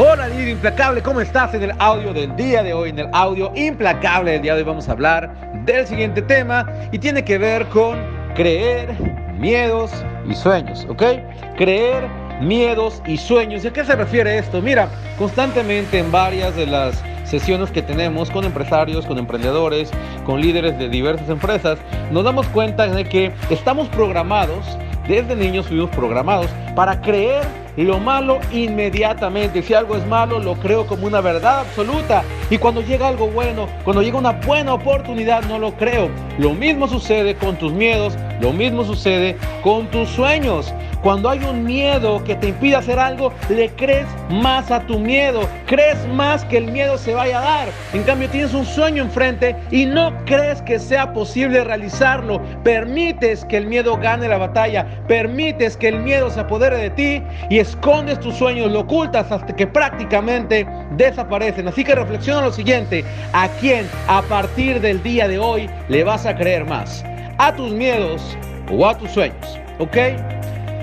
Hola líder implacable, ¿cómo estás? En el audio del día de hoy, en el audio implacable del día de hoy vamos a hablar del siguiente tema y tiene que ver con creer, miedos y sueños, ¿ok? Creer, miedos y sueños. ¿Y a qué se refiere esto? Mira, constantemente en varias de las sesiones que tenemos con empresarios, con emprendedores, con líderes de diversas empresas, nos damos cuenta de que estamos programados, desde niños fuimos programados para creer lo malo inmediatamente. Si algo es malo, lo creo como una verdad absoluta. Y cuando llega algo bueno, cuando llega una buena oportunidad, no lo creo. Lo mismo sucede con tus miedos, lo mismo sucede con tus sueños. Cuando hay un miedo que te impide hacer algo, le crees más a tu miedo, crees más que el miedo se vaya a dar. En cambio, tienes un sueño enfrente y no crees que sea posible realizarlo. Permites que el miedo gane la batalla, permites que el miedo se apodere de ti y escondes tus sueños, lo ocultas hasta que prácticamente desaparecen. Así que reflexiona lo siguiente, ¿a quién a partir del día de hoy le vas a creer más? ¿A tus miedos o a tus sueños? ¿Ok?